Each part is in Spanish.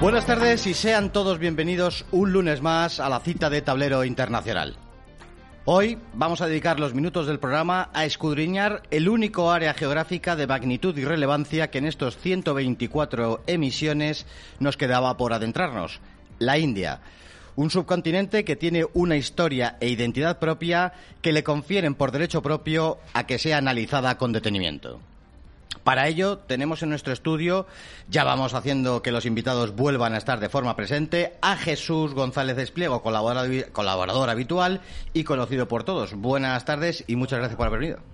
Buenas tardes y sean todos bienvenidos un lunes más a la cita de Tablero Internacional. Hoy vamos a dedicar los minutos del programa a escudriñar el único área geográfica de magnitud y relevancia que en estos 124 emisiones nos quedaba por adentrarnos, la India. Un subcontinente que tiene una historia e identidad propia que le confieren por derecho propio a que sea analizada con detenimiento. Para ello, tenemos en nuestro estudio, ya vamos haciendo que los invitados vuelvan a estar de forma presente, a Jesús González Espliego, colaborador, colaborador habitual y conocido por todos. Buenas tardes y muchas gracias por haber venido.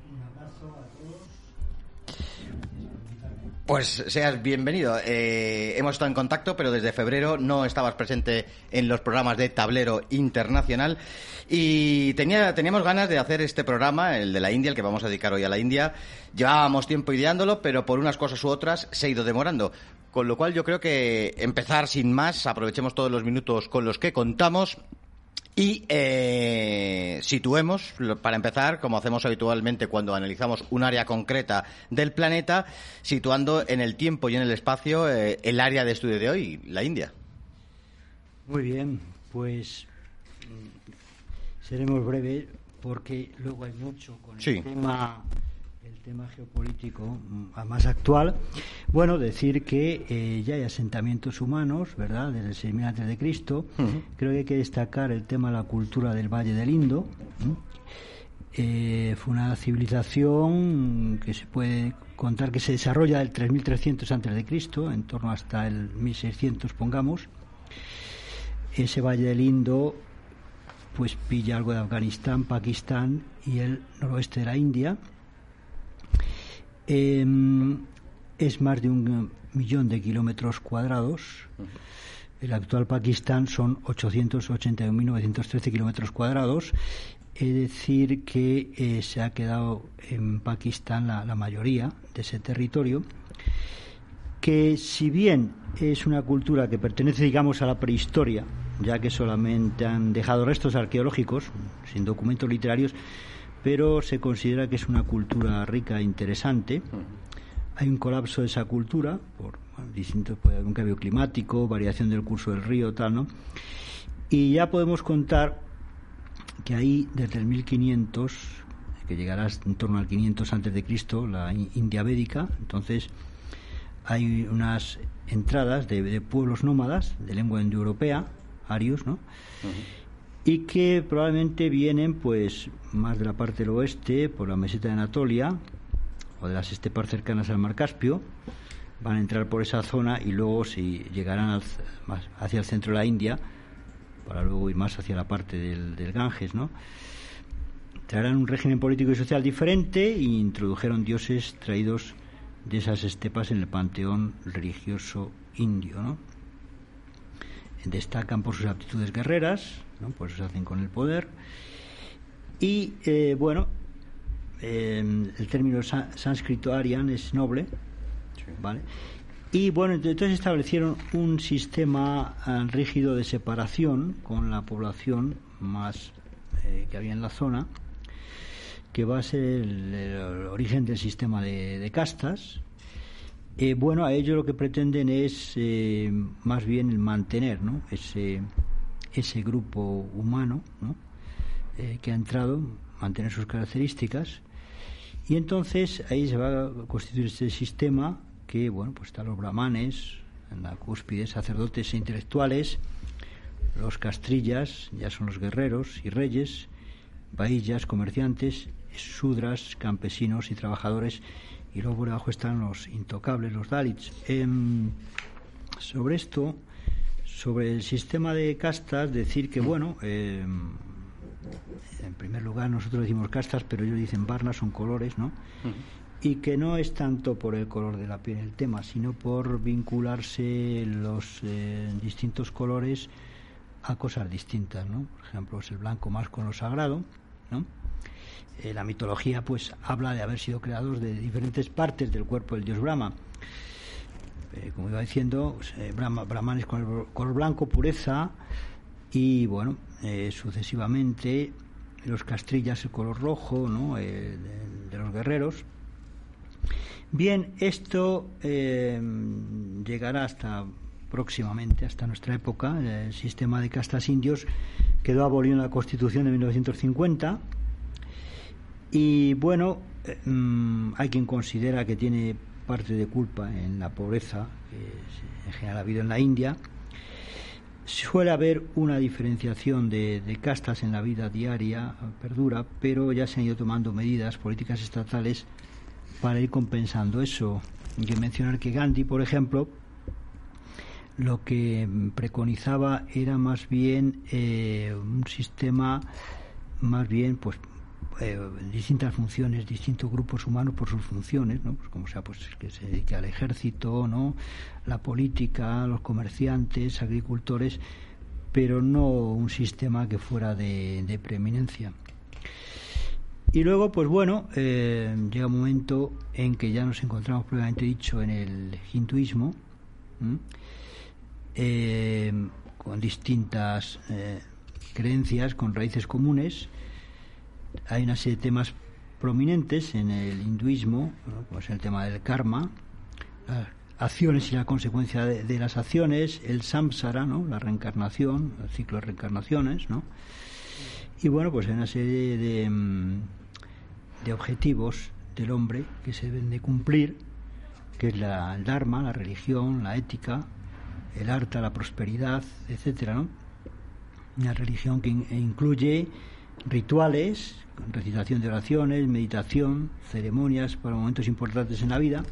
Pues seas bienvenido. Eh, hemos estado en contacto, pero desde febrero no estabas presente en los programas de Tablero Internacional. Y tenía, teníamos ganas de hacer este programa, el de la India, el que vamos a dedicar hoy a la India. Llevábamos tiempo ideándolo, pero por unas cosas u otras se ha ido demorando. Con lo cual yo creo que empezar sin más, aprovechemos todos los minutos con los que contamos y eh, situemos, para empezar, como hacemos habitualmente cuando analizamos un área concreta del planeta, situando en el tiempo y en el espacio eh, el área de estudio de hoy, la India. Muy bien, pues mm, seremos breves porque luego hay mucho con el tema tema geopolítico mm, más actual, bueno, decir que eh, ya hay asentamientos humanos, ¿verdad?, desde el 6000 antes de Cristo. Creo que hay que destacar el tema de la cultura del Valle del Indo. Eh, fue una civilización que se puede contar que se desarrolla del 3300 antes de Cristo, en torno hasta el 1600, pongamos. Ese Valle del Indo pues pilla algo de Afganistán, Pakistán y el noroeste de la India Em, es más de un millón de kilómetros cuadrados. El actual Pakistán son 881.913 kilómetros cuadrados. Es decir, que eh, se ha quedado en Pakistán la, la mayoría de ese territorio que si bien es una cultura que pertenece, digamos, a la prehistoria, ya que solamente han dejado restos arqueológicos, sin documentos literarios, pero se considera que es una cultura rica e interesante. Hay un colapso de esa cultura por distintos, puede un cambio climático, variación del curso del río, tal, ¿no? Y ya podemos contar que ahí, desde el 1500, que llegará en torno al 500 antes de Cristo, la India Védica, entonces hay unas entradas de, pueblos nómadas de lengua indoeuropea, arios, ¿no? Y que probablemente vienen pues más de la parte del oeste por la meseta de Anatolia o de las estepas cercanas al mar Caspio van a entrar por esa zona y luego si llegarán más hacia el centro de la India para luego ir más hacia la parte del, del Ganges ¿no? traerán un régimen político y social diferente e introdujeron dioses traídos de esas estepas en el panteón religioso indio ¿no? Destacan por sus aptitudes guerreras ¿no? Por eso se hacen con el poder. Y eh, bueno, em, el término sánscrito arian es noble, ¿vale? Y bueno, entonces establecieron un sistema ah, rígido de separación con la población más eh, que había en la zona, que va a ser el, origen del sistema de, castas. Eh, bueno, a ellos lo que pretenden es más bien mantener ¿no? ese, ese grupo humano eh, que ha entrado, mantener sus características, y entonces ahí se va a constituir este sistema que, bueno, pues están los brahmanes, en la cúspide, sacerdotes e intelectuales, los castrillas, ya son los guerreros y reyes, bahillas, comerciantes, sudras, campesinos y trabajadores, y luego por debajo están los intocables, los dalits. Em, sobre esto, sobre el sistema de castas, decir que, bueno, eh, en primer lugar nosotros decimos castas, pero ellos dicen varnas, son colores, ¿no? Y que no es tanto por el color de la piel el tema, sino por vincularse los eh, distintos colores a cosas distintas, ¿no? Por ejemplo, es el blanco más con lo sagrado, ¿no? Eh, la mitología pues habla de haber sido creados de diferentes partes del cuerpo del dios Brahma. Eh, como iba diciendo, pues, Brahma, Brahman es color blanco, pureza, y bueno, sucesivamente los castrillas el color rojo, ¿no? de, los guerreros. Bien, esto llegará hasta próximamente, hasta nuestra época, el sistema de castas indios quedó abolido en la Constitución de 1950 y bueno, eh, mm, hay quien considera que tiene parte de culpa en la pobreza que en general ha habido en la India. Suele haber una diferenciación de, castas en la vida diaria, perdura, pero ya se han ido tomando medidas políticas estatales para ir compensando eso. Hay que mencionar que Gandhi, por ejemplo, lo que preconizaba era más bien eh, un sistema más bien pues eh, distintas funciones, distintos grupos humanos por sus funciones, ¿no? Pues como sea, pues que se dedique al ejército, ¿no? La política, los comerciantes, agricultores, pero no un sistema que fuera de, preeminencia. Y luego, pues bueno, eh, llega un momento en que ya nos encontramos, previamente dicho, en el hinduismo, eh, con distintas eh, creencias, con raíces comunes. Hay una serie de temas prominentes en el hinduismo, pues el tema del karma, las acciones y la consecuencia de, las acciones, el samsara, ¿no? la reencarnación, el ciclo de reencarnaciones, ¿no? Y bueno, pues hay una serie de, mm, de objetivos del hombre que se deben de cumplir, que es la, el dharma, la religión, la ética, el arte, la prosperidad, etcétera, ¿no? Una religión que incluye rituales, recitación de oraciones, meditación, ceremonias para momentos importantes en la vida.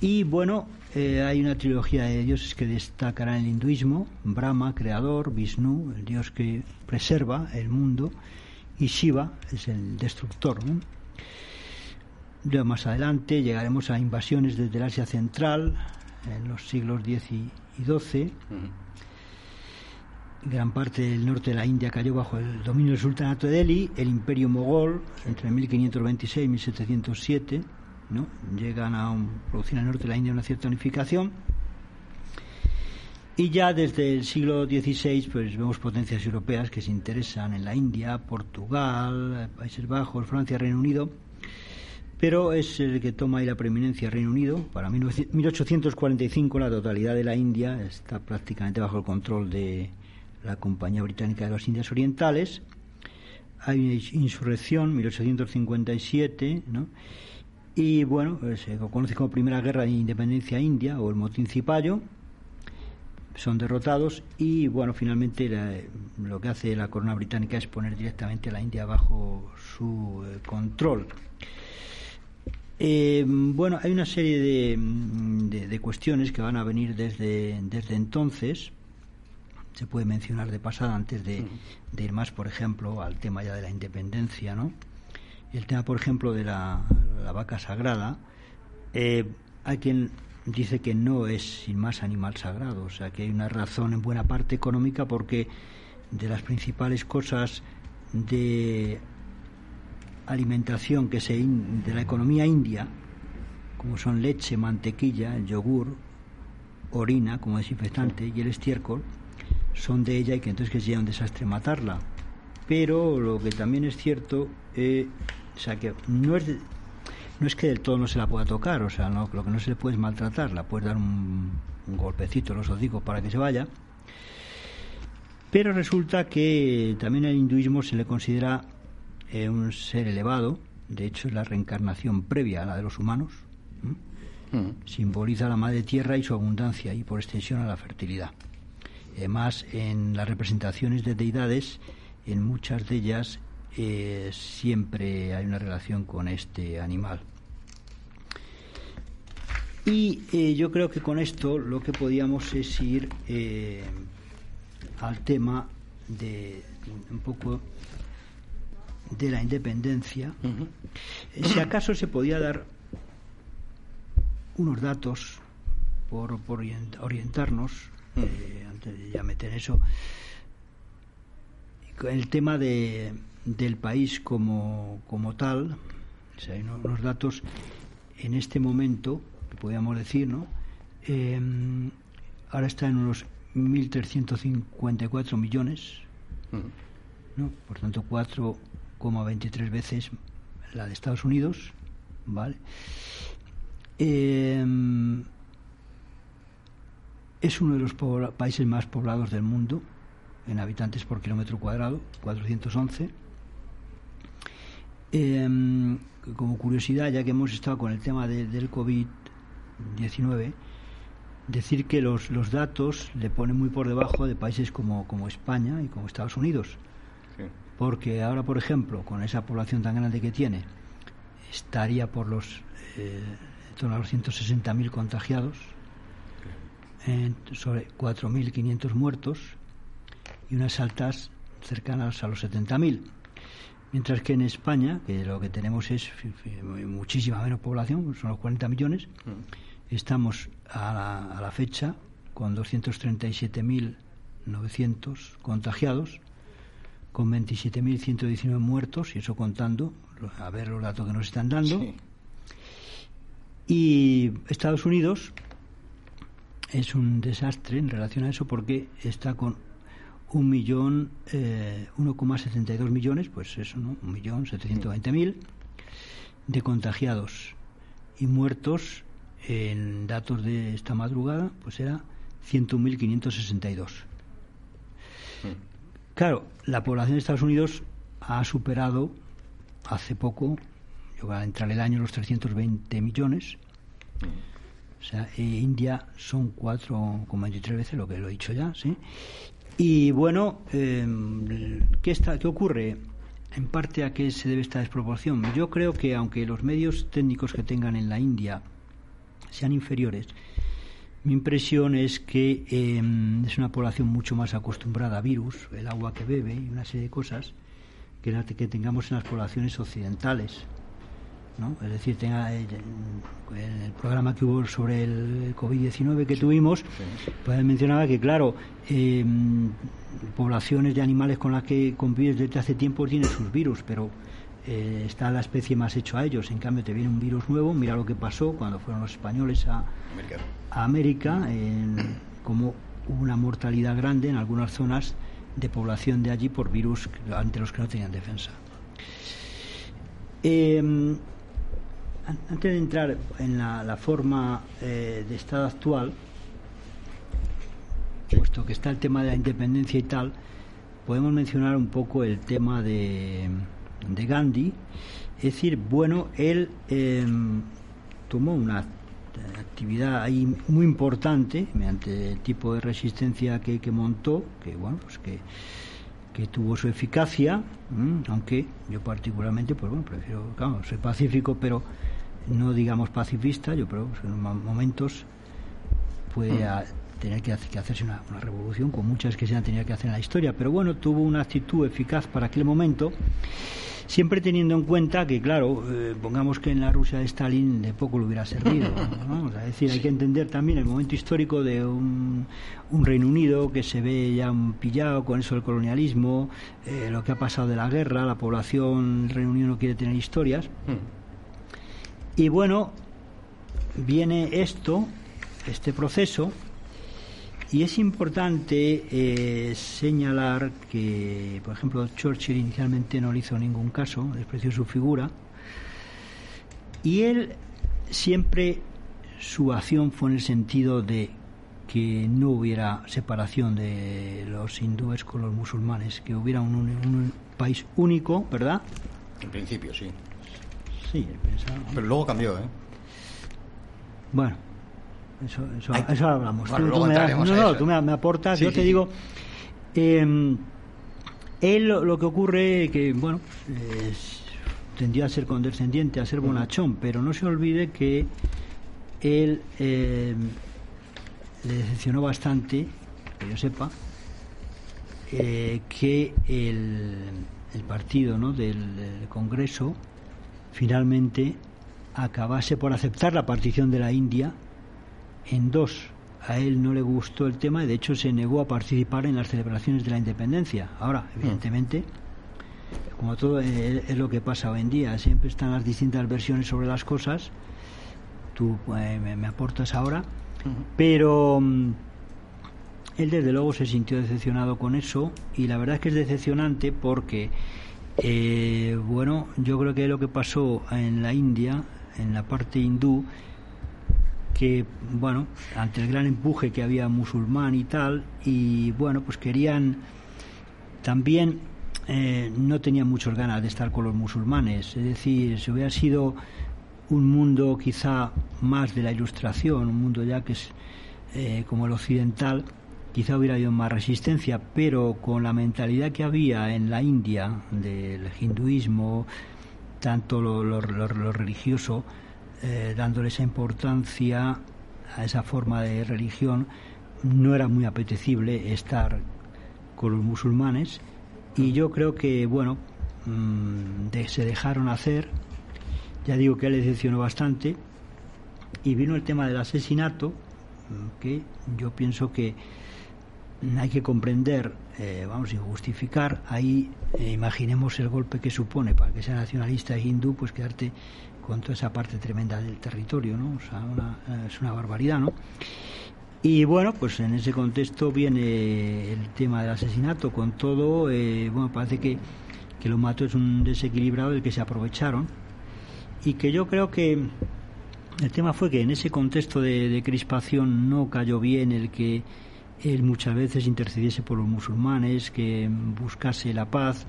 Y bueno, eh, hay una trilogía de dioses que destacará en el hinduismo: Brahma, creador, Vishnu, el dios que preserva el mundo, y Shiva es el destructor. ¿no? más adelante llegaremos a invasiones desde el Asia Central, en los siglos X y XII. Gran parte del norte de la India cayó bajo el dominio del sultanato de Delhi, el imperio mogol entre 1526 y 1707, ¿no? llegan a producir en el norte de la India una cierta unificación. Y ya desde el siglo XVI pues vemos potencias europeas que se interesan en la India, Portugal, Países Bajos, Francia, Reino Unido pero es el que toma ahí la preeminencia Reino Unido. Para 1845 la totalidad de la India está prácticamente bajo el control de la Compañía Británica de las Indias Orientales. Hay una insurrección, 1857, ¿no? Y bueno, pues, se conoce como Primera Guerra de Independencia India o el motín Cipayo. Son derrotados y bueno, finalmente lo que hace la corona británica es poner directamente a la India bajo su eh, control. Eh, bueno, hay una serie de, de, cuestiones que van a venir desde, desde entonces. Se puede mencionar de pasada antes de, ir más, por ejemplo, al tema ya de la independencia, ¿no? El tema, por ejemplo, de la, vaca sagrada. Eh, hay quien dice que no es sin más animal sagrado, o sea que hay una razón en buena parte económica porque de las principales cosas de alimentación que se de la economía india, como son leche, mantequilla, yogur, orina como desinfectante y el estiércol, son de ella y que entonces que sería un desastre matarla. Pero lo que también es cierto, eh, o sea que no es no es que del todo no se la pueda tocar, o sea, no, lo que no se le puede es maltratar, la puedes dar un, un golpecito los hocicos para que se vaya. Pero resulta que también el hinduismo se le considera es un ser elevado, de hecho es la reencarnación previa a la de los humanos, mm. simboliza la madre tierra y su abundancia y por extensión a la fertilidad. Además, en las representaciones de deidades, en muchas de ellas eh, siempre hay una relación con este animal. Y eh, yo creo que con esto lo que podíamos es ir eh, al tema de un poco de la independencia, si acaso se podía dar unos datos por, por orientarnos, eh, antes de ya meter eso, el tema de, del país como, como tal, o sea, hay unos datos en este momento, que podríamos decir, ¿no? Em, ahora está en unos 1.354 millones, ¿no? por tanto 4,23 veces la de Estados Unidos, ¿vale? Em, es uno de los países más poblados del mundo en habitantes por kilómetro cuadrado, 411. Em, como curiosidad, ya que hemos estado con el tema del COVID-19, decir que los, los datos le ponen muy por debajo de países como, como España y como Estados Unidos. Porque ahora, por ejemplo, con esa población tan grande que tiene, estaría por los eh, en torno a los 160.000 contagiados, sobre 4.500 muertos y unas altas cercanas a los 70.000. Mientras que en España, que lo que tenemos es muchísima menos población, son los 40 millones, mm. estamos a la, fecha con 237.900 contagiados, con 27.119 muertos, y eso contando, a ver los datos que nos están dando. Y Estados Unidos es un desastre en relación a eso porque está con un millón, eh, 1,72 millones, pues eso, ¿no? Un millón setecientos veinte mil de contagiados y muertos en datos de esta madrugada, pues era 101.562. Claro, la población de Estados Unidos ha superado hace poco, yo a entrar el año, los 320 millones. O sea, e India son 4,23 veces lo que lo he dicho ya, ¿sí? Y bueno, em, ¿qué, está, ¿qué ocurre? En parte a qué se debe esta desproporción. Yo creo que aunque los medios técnicos que tengan en la India sean inferiores, mi impresión es que em, es una población mucho más acostumbrada a virus, el agua que bebe y una serie de cosas que, que tengamos en las poblaciones occidentales. Es decir, tenga el, el, programa que hubo sobre el COVID-19 que tuvimos, pues mencionaba que, claro, em, poblaciones de animales con las que convives desde hace tiempo tienen sus virus, pero eh, está la especie más hecho a ellos. En cambio, te viene un virus nuevo, mira lo que pasó cuando fueron los españoles a América, como hubo una mortalidad grande en algunas zonas de población de allí por virus ante los que no tenían defensa. Eh, antes de entrar en la, forma eh, de Estado actual, puesto que está el tema de la independencia y tal, podemos mencionar un poco el tema de, Gandhi. Es decir, bueno, él em, tomó una actividad ahí muy importante mediante el tipo de resistencia que, montó, que bueno, pues que, que tuvo su eficacia, aunque yo particularmente, pues bueno, prefiero, claro, soy pacífico, pero no digamos pacifista, yo creo que en momentos puede mm. tener que, hacerse una, revolución, con muchas que se han tenido que hacer en la historia, pero bueno, tuvo una actitud eficaz para aquel momento, siempre teniendo en cuenta que, claro, eh, pongamos que en la Rusia de Stalin de poco le hubiera servido. Vamos a decir, hay que entender también el momento histórico de un, Reino Unido que se ve ya pillado con eso del colonialismo, eh, lo que ha pasado de la guerra, la población del Reino Unido no quiere tener historias. Mm. Y bueno, viene esto, este proceso, y es importante eh, señalar que, por ejemplo, Churchill inicialmente no le hizo ningún caso, despreció su figura, y él siempre su acción fue en el sentido de que no hubiera separación de los hindúes con los musulmanes, que hubiera un, un país único, ¿verdad? En principio, sí. Sí, pensaba. Pero luego cambió, ¿eh? Bueno, eso, eso, eso hablamos. tú, me no, no, tú me, aportas, yo te digo. Eh, él lo, que ocurre que, bueno, pues, tendría a ser condescendiente, a ser bonachón, pero no se olvide que él eh, le decepcionó bastante, que yo sepa, eh, que el, el partido ¿no? del, Congreso finalmente acabase por aceptar la partición de la India en dos. A él no le gustó el tema y de hecho se negó a participar en las celebraciones de la independencia. Ahora, mm. evidentemente, como todo eh, es, lo que pasa hoy en día, siempre están las distintas versiones sobre las cosas. Tú eh, me, aportas ahora, pero mm, él desde luego se sintió decepcionado con eso y la verdad es que es decepcionante porque, eh, bueno, yo creo que lo que pasó en la India, en la parte hindú, que, bueno, ante el gran empuje que había musulmán y tal, y bueno, pues querían también eh, no tenían muchas ganas de estar con los musulmanes. Es decir, si hubiera sido un mundo quizá más de la ilustración, un mundo ya que es eh, como el occidental, quizá hubiera habido más resistencia, pero con la mentalidad que había en la India del hinduismo, tanto lo, religioso, eh, dándole esa importancia a esa forma de religión, no era muy apetecible estar con los musulmanes. Y yo creo que, bueno, mm, se dejaron hacer, ya digo que él decepcionó bastante, y vino el tema del asesinato, mm, que yo pienso que hay que comprender, eh, vamos, y justificar, ahí eh, imaginemos el golpe que supone para que sea nacionalista e hindú, pues quedarte con toda esa parte tremenda del territorio, ¿no? O sea, es una barbaridad, ¿no? Y bueno, pues en ese contexto viene el tema del asesinato, con todo, eh, bueno, parece que, que lo mató es un desequilibrado del que se aprovecharon y que yo creo que el tema fue que en ese contexto de crispación no cayó bien el que él muchas veces intercediese por los musulmanes, que buscase la paz.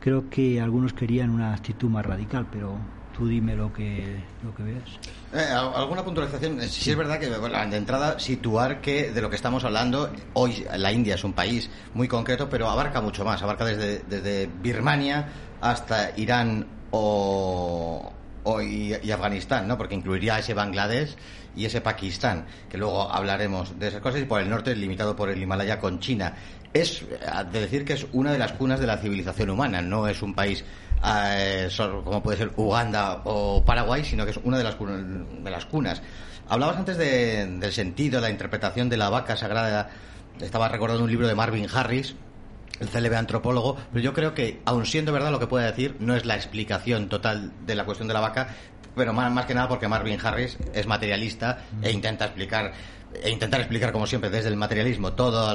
Creo que algunos querían una actitud más radical, pero tú dime lo que, lo que veas. Eh, ¿Alguna puntualización? Eh, sí, es verdad que de entrada situar que de lo que estamos hablando, hoy la India es un país muy concreto, pero abarca mucho más, abarca desde, desde Birmania hasta Irán o, y, Afganistán, ¿no? Porque incluiría ese Bangladesh y ese Pakistán, que luego hablaremos de esas cosas, y por el norte limitado por el Himalaya con China. Es eh, de decir que es una de las cunas de la civilización humana, no es un país eh, como puede ser Uganda o Paraguay, sino que es una de las, de las cunas. Hablabas antes del sentido, la interpretación de la vaca sagrada. Estaba recordando un libro de Marvin Harris, el célebre antropólogo, pero yo creo que, aun siendo verdad lo que puede decir, no es la explicación total de la cuestión de la vaca, pero más, más que nada porque Marvin Harris es materialista e intenta explicar e intentar explicar como siempre desde el materialismo todo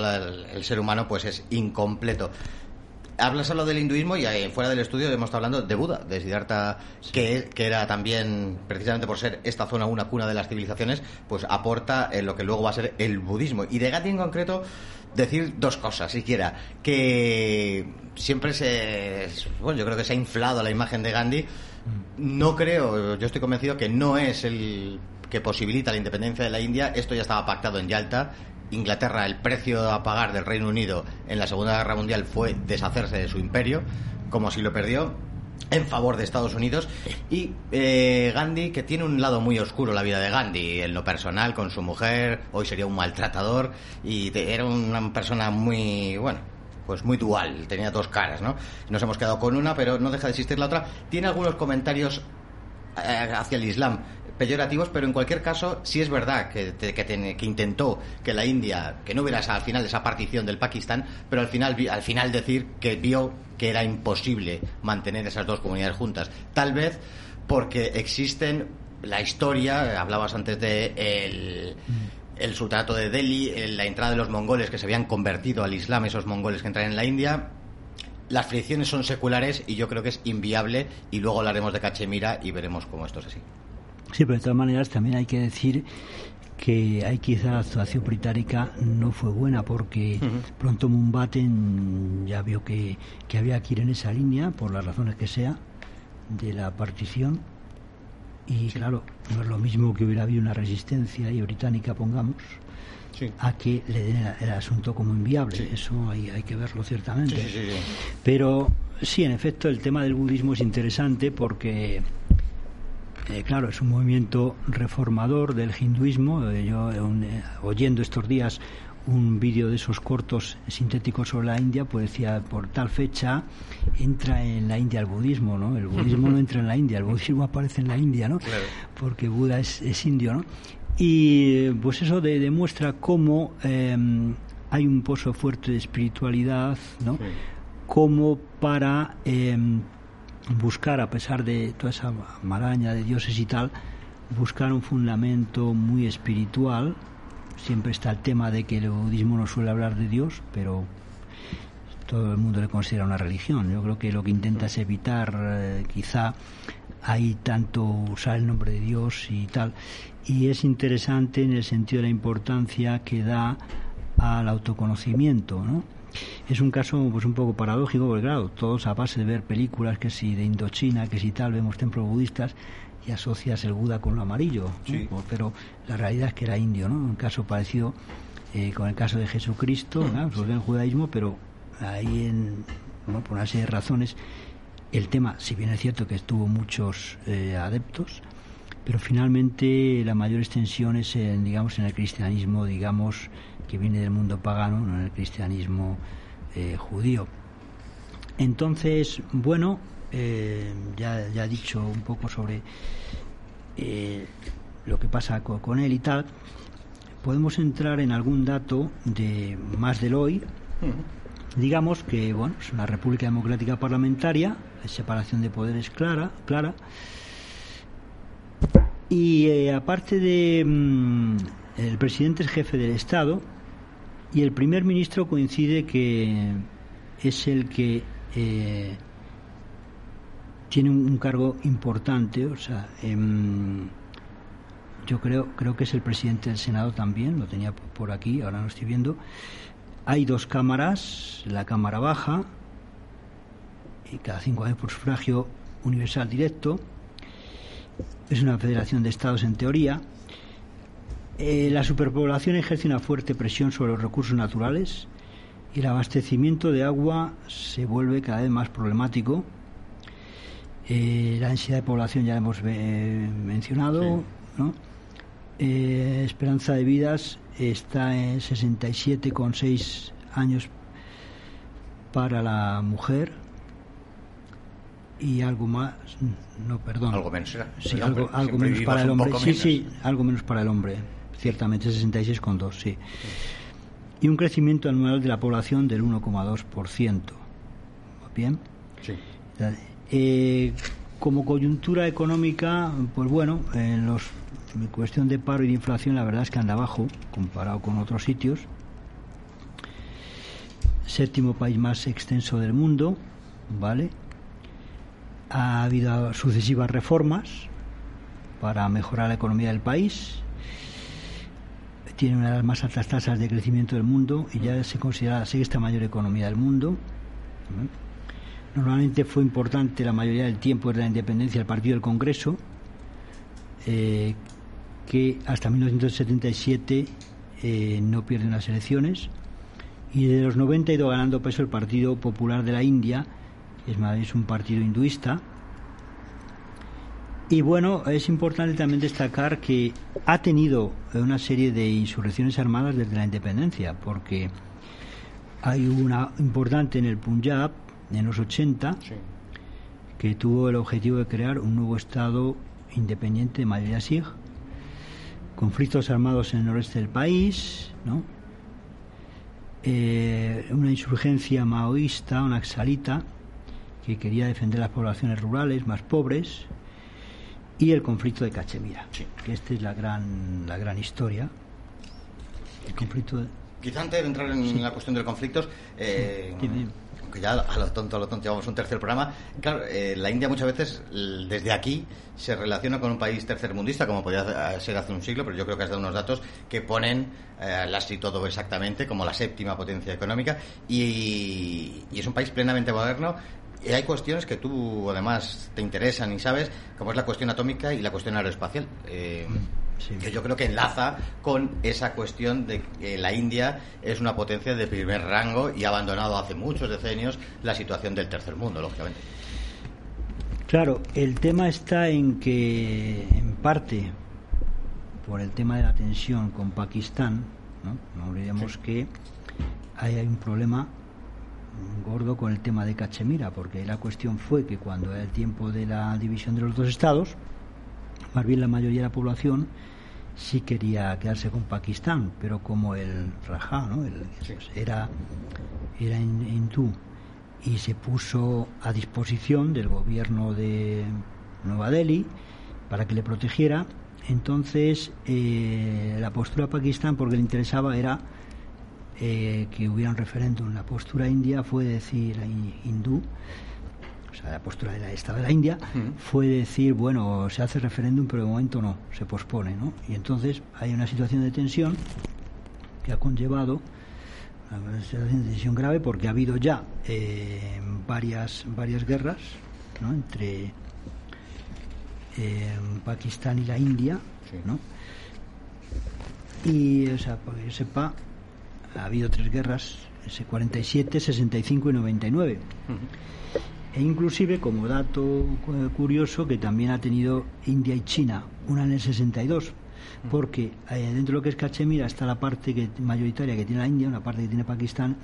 el, ser humano pues es incompleto. Hablas solo del hinduismo y fuera del estudio hemos estado hablando de Buda, de Siddhartha, que, que, era también, precisamente por ser esta zona una cuna de las civilizaciones, pues aporta en lo que luego va a ser el budismo. Y de Gandhi en concreto, decir dos cosas, siquiera. Que siempre se. Bueno, yo creo que se ha inflado la imagen de Gandhi. No creo, yo estoy convencido que no es el que posibilita la independencia de la India. Esto ya estaba pactado en Yalta. Inglaterra, el precio a pagar del Reino Unido en la Segunda Guerra Mundial fue deshacerse de su imperio, como si lo perdió en favor de Estados Unidos. Y eh, Gandhi que tiene un lado muy oscuro la vida de Gandhi en lo personal con su mujer hoy sería un maltratador y era una persona muy bueno pues muy dual tenía dos caras no nos hemos quedado con una pero no deja de existir la otra. Tiene algunos comentarios eh, hacia el Islam peyorativos, pero en cualquier caso sí es verdad que, que, intentó que la India, que no hubiera al final esa partición del Pakistán, pero al final, al final decir que vio que era imposible mantener esas dos comunidades juntas. Tal vez porque existen la historia, hablabas antes de el, el sultanato de Delhi, la entrada de los mongoles que se habían convertido al Islam, esos mongoles que entran en la India, las fricciones son seculares y yo creo que es inviable y luego hablaremos de Cachemira y veremos cómo esto es así. Sí, pero de todas maneras también hay que decir que hay quizá la actuación británica no fue buena porque pronto Mumbaten ya vio que, que había que ir en esa línea por las razones que sea de la partición. Y claro, no es lo mismo que hubiera habido una resistencia y británica, pongamos, a que le den el, asunto como inviable. Eso hay, hay que verlo ciertamente. Pero sí, en efecto, el tema del budismo es interesante porque eh, claro, es un movimiento reformador del hinduismo. Eh, yo, eh, oyendo estos días un vídeo de esos cortos sintéticos sobre la India, pues decía, por tal fecha entra en la India el budismo, ¿no? El budismo no entra en la India, el budismo aparece en la India, ¿no? Porque Buda es, indio, ¿no? Y pues eso demuestra cómo em, hay un pozo fuerte de espiritualidad, ¿no? Como para em, buscar, a pesar de toda esa maraña de dioses y tal, buscar un fundamento muy espiritual, siempre está el tema de que el budismo no suele hablar de Dios, pero todo el mundo le considera una religión. Yo creo que lo que intenta es evitar, eh, quizá, hay tanto usar el nombre de Dios y tal. Y es interesante en el sentido de la importancia que da al autoconocimiento, ¿no? Es un caso pues un poco paradójico, porque claro, todos a base de ver películas que si de Indochina, que si tal, vemos templos budistas, y asocias el Buda con lo amarillo, pero la realidad es que era indio, ¿no? Un caso parecido eh, con el caso de Jesucristo, ¿no? Pues el judaísmo, pero ahí en, por una serie de razones, el tema, si bien es cierto que tuvo muchos eh, adeptos, pero finalmente la mayor extensión es en, digamos, en el cristianismo, digamos, que viene del mundo pagano, no en el cristianismo eh, judío. Entonces, bueno, eh, ya, ya he dicho un poco sobre eh, lo que pasa con, él y tal, podemos entrar en algún dato de más del hoy. Digamos que bueno, es una república democrática parlamentaria, la separación de poderes clara, clara. Y eh, aparte de mm, el presidente es jefe del Estado y el primer ministro coincide que es el que tiene un, cargo importante, o sea, em, yo creo, creo que es el presidente del Senado también, lo tenía por aquí, ahora no estoy viendo. Hay dos cámaras, la Cámara Baja, y cada cinco años por sufragio universal directo. Es una federación de estados en teoría. Eh, la superpoblación ejerce una fuerte presión sobre los recursos naturales y el abastecimiento de agua se vuelve cada vez más problemático eh, la densidad de población ya la hemos eh, mencionado, ¿no? Eh, esperanza de vidas está en 67,6 años para la mujer y algo más, no, perdón. Algo menos, Sí, algo, menos para el hombre. Sí, sí, algo menos para el hombre, ciertamente 66,2, sí. Y un crecimiento anual de la población del 1,2%. ¿Bien? Sí. Eh, como coyuntura económica, pues bueno, en los en cuestión de paro y de inflación, la verdad es que anda abajo comparado con otros sitios. Séptimo país más extenso del mundo, ¿vale? Ha habido sucesivas reformas para mejorar la economía del país. Tiene una de las más altas tasas de crecimiento del mundo y ya se considera la sexta mayor economía del mundo. Normalmente fue importante la mayoría del tiempo de la independencia del Partido del Congreso, eh, que hasta 1977 eh, no pierde unas elecciones, y de los 90 ha ido ganando peso el Partido Popular de la India, es más, es un partido hinduista. Y bueno, es importante también destacar que ha tenido una serie de insurrecciones armadas desde la independencia, porque hay una importante en el Punjab, en los 80 que tuvo el objetivo de crear un nuevo Estado independiente de mayoría Sikh, conflictos armados en el noreste del país, ¿no? Eh, una insurgencia maoísta, una axalita, que quería defender las poblaciones rurales más pobres, y el conflicto de Cachemira, que esta es la gran, la gran historia. El conflicto de... Quizá antes de entrar en la cuestión de los conflictos, eh, que ya a lo tonto, a lo tonto llevamos un tercer programa. Claro, eh, la India muchas veces desde aquí se relaciona con un país tercermundista, como podía ser hace un siglo, pero yo creo que has dado unos datos que ponen eh, y todo exactamente como la séptima potencia económica y, es un país plenamente moderno y hay cuestiones que tú además te interesan y sabes, como es la cuestión atómica y la cuestión aeroespacial. Eh, que yo creo que enlaza con esa cuestión de que la India es una potencia de primer rango y ha abandonado hace muchos decenios la situación del tercer mundo, lógicamente. Claro, el tema está en que, en parte, por el tema de la tensión con Pakistán, No, no olvidemos que hay, hay un problema gordo con el tema de Cachemira, porque la cuestión fue que cuando era el tiempo de la división de los dos estados, más bien la mayoría de la población sí quería quedarse con Pakistán, pero como el Rajá ¿no? El- pues, era, era hin- hindú y se puso a disposición del gobierno de Nueva Delhi para que le protegiera, entonces eh, la postura de Pakistán, porque le interesaba, era eh, que hubiera un referéndum. La postura india fue decir, hi- hindú, o sea, la postura de la Estado de la India, fue decir, bueno, se hace referéndum, pero de momento no, se pospone, ¿no? Y entonces hay una situación de tensión que ha conllevado una situación de tensión grave porque ha habido ya eh, varias varias guerras ¿no? entre eh, Pakistán y la India, Sí. ¿no? Y, o sea, para que sepa, ha habido tres guerras, ese 47, 65 y 99. E inclusive, como dato cu- curioso, que también ha tenido India y China, una en el 62, porque eh, dentro de lo que es Cachemira está la parte que, mayoritaria que tiene la India, una parte que tiene Pakistán,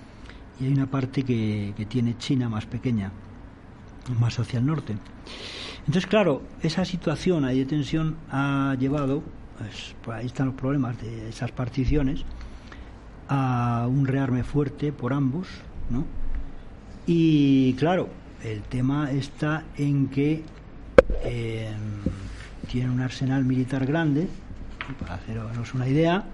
y hay una parte que, que tiene China más pequeña, más hacia el norte. Entonces, claro, esa situación ahí de tensión ha llevado, pues, por ahí están los problemas de esas particiones, a un rearme fuerte por ambos, ¿no? Y claro, el tema está en que eh, tienen un arsenal militar grande, para haceros una idea,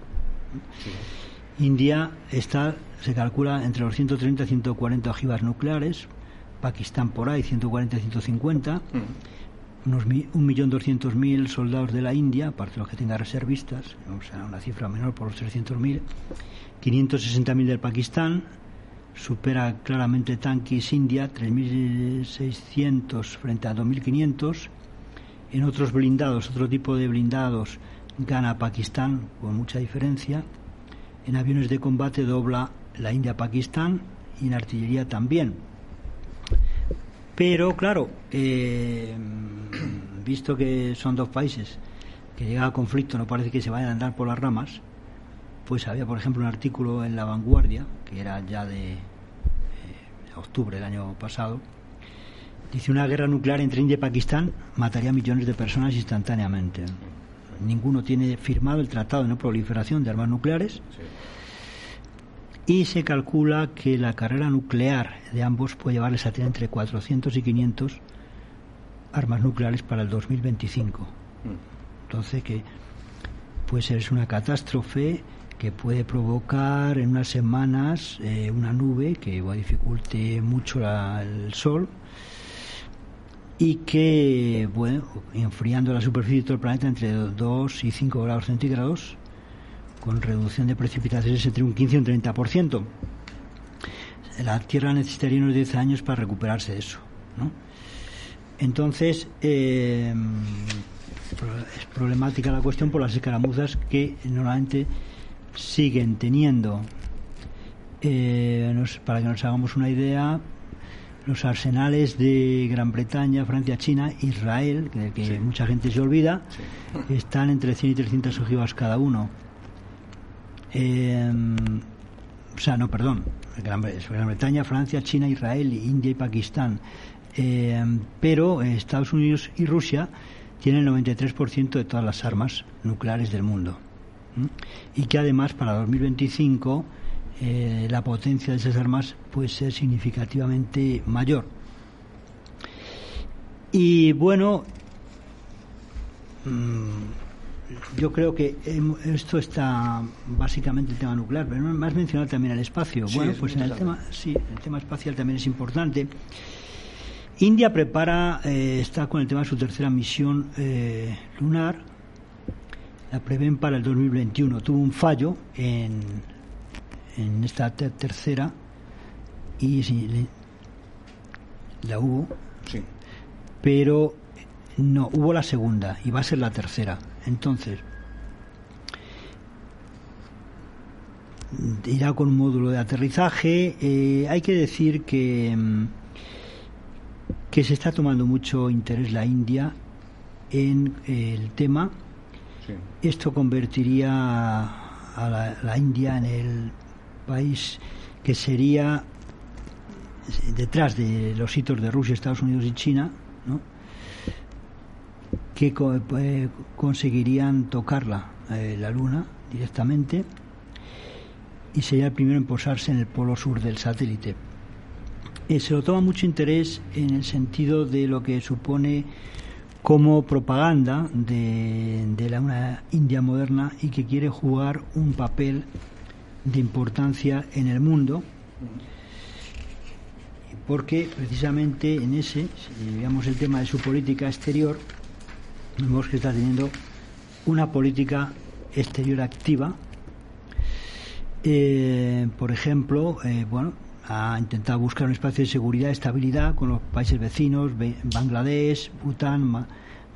India está, se calcula entre los 130 y 140 ojivas nucleares, Pakistán por ahí 140 y 150, unos mi- 1.200.000 soldados de la India, aparte de los que tenga reservistas, o sea, una cifra menor por los 300.000, 560.000 del Pakistán, supera claramente tanques India, 3.600 frente a 2.500. En otros blindados, otro tipo de blindados, gana Pakistán con mucha diferencia. En aviones de combate dobla la India-Pakistán y en artillería también. Pero claro, eh, visto que son dos países que llega a conflicto, no parece que se vayan a andar por las ramas, pues había, por ejemplo, un artículo en La Vanguardia, que era ya de eh, octubre del año pasado, dice una guerra nuclear entre India y Pakistán mataría a millones de personas instantáneamente. Ninguno tiene firmado el Tratado de No Proliferación de Armas Nucleares y se calcula que la carrera nuclear de ambos puede llevarles a tener entre 400 y 500 armas nucleares para el 2025. Entonces que puede ser es una catástrofe que puede provocar en unas semanas eh, una nube que dificulte mucho la- el sol y que, bueno, enfriando la superficie de todo el planeta entre 2 y 5 grados centígrados, con reducción de precipitaciones entre un 15 y un 30%. La Tierra necesitaría unos 10 años para recuperarse de eso, ¿no? Entonces, eh, es problemática la cuestión por las escaramuzas que normalmente siguen teniendo. Eh, nos- para que nos hagamos una idea, los arsenales de Gran Bretaña, Francia, China, Israel, que mucha gente se olvida, están entre 100 y 300 ojivas cada uno. Eh, o sea, no, perdón, Gran, Bre- Gran Bretaña, Francia, China, Israel, India y Pakistán. Eh, pero Estados Unidos y Rusia tienen el 93% de todas las armas nucleares del mundo. Y que además para 2025 eh, la potencia de esas armas puede ser significativamente mayor. Y bueno, mm, yo creo que em, esto está básicamente el tema nuclear, pero me has mencionado también el espacio. Sí, bueno, es pues en el tema, sí, el tema espacial también es importante. India prepara, eh, está con el tema de su tercera misión eh, lunar. La prevén para el 2021. Tuvo un fallo en, en esta ter- tercera y sí, la hubo, Sí. pero no, hubo la segunda y va a ser la tercera. Entonces, irá con un módulo de aterrizaje. Eh, hay que decir que, mm, que se está tomando mucho interés la India en eh, el tema. Sí. Esto convertiría a la, India en el país que sería detrás de los hitos de Rusia, Estados Unidos y China, que eh, conseguirían tocarla eh, la Luna directamente y sería el primero en posarse en el polo sur del satélite. Eh, se lo toma mucho interés en el sentido de lo que supone como propaganda de, la, una India moderna y que quiere jugar un papel de importancia en el mundo porque precisamente en ese, si veamos el tema de su política exterior, vemos que está teniendo una política exterior activa. Eh, por ejemplo, eh, bueno, ha intentado buscar un espacio de seguridad y estabilidad con los países vecinos, Bangladesh, Bután,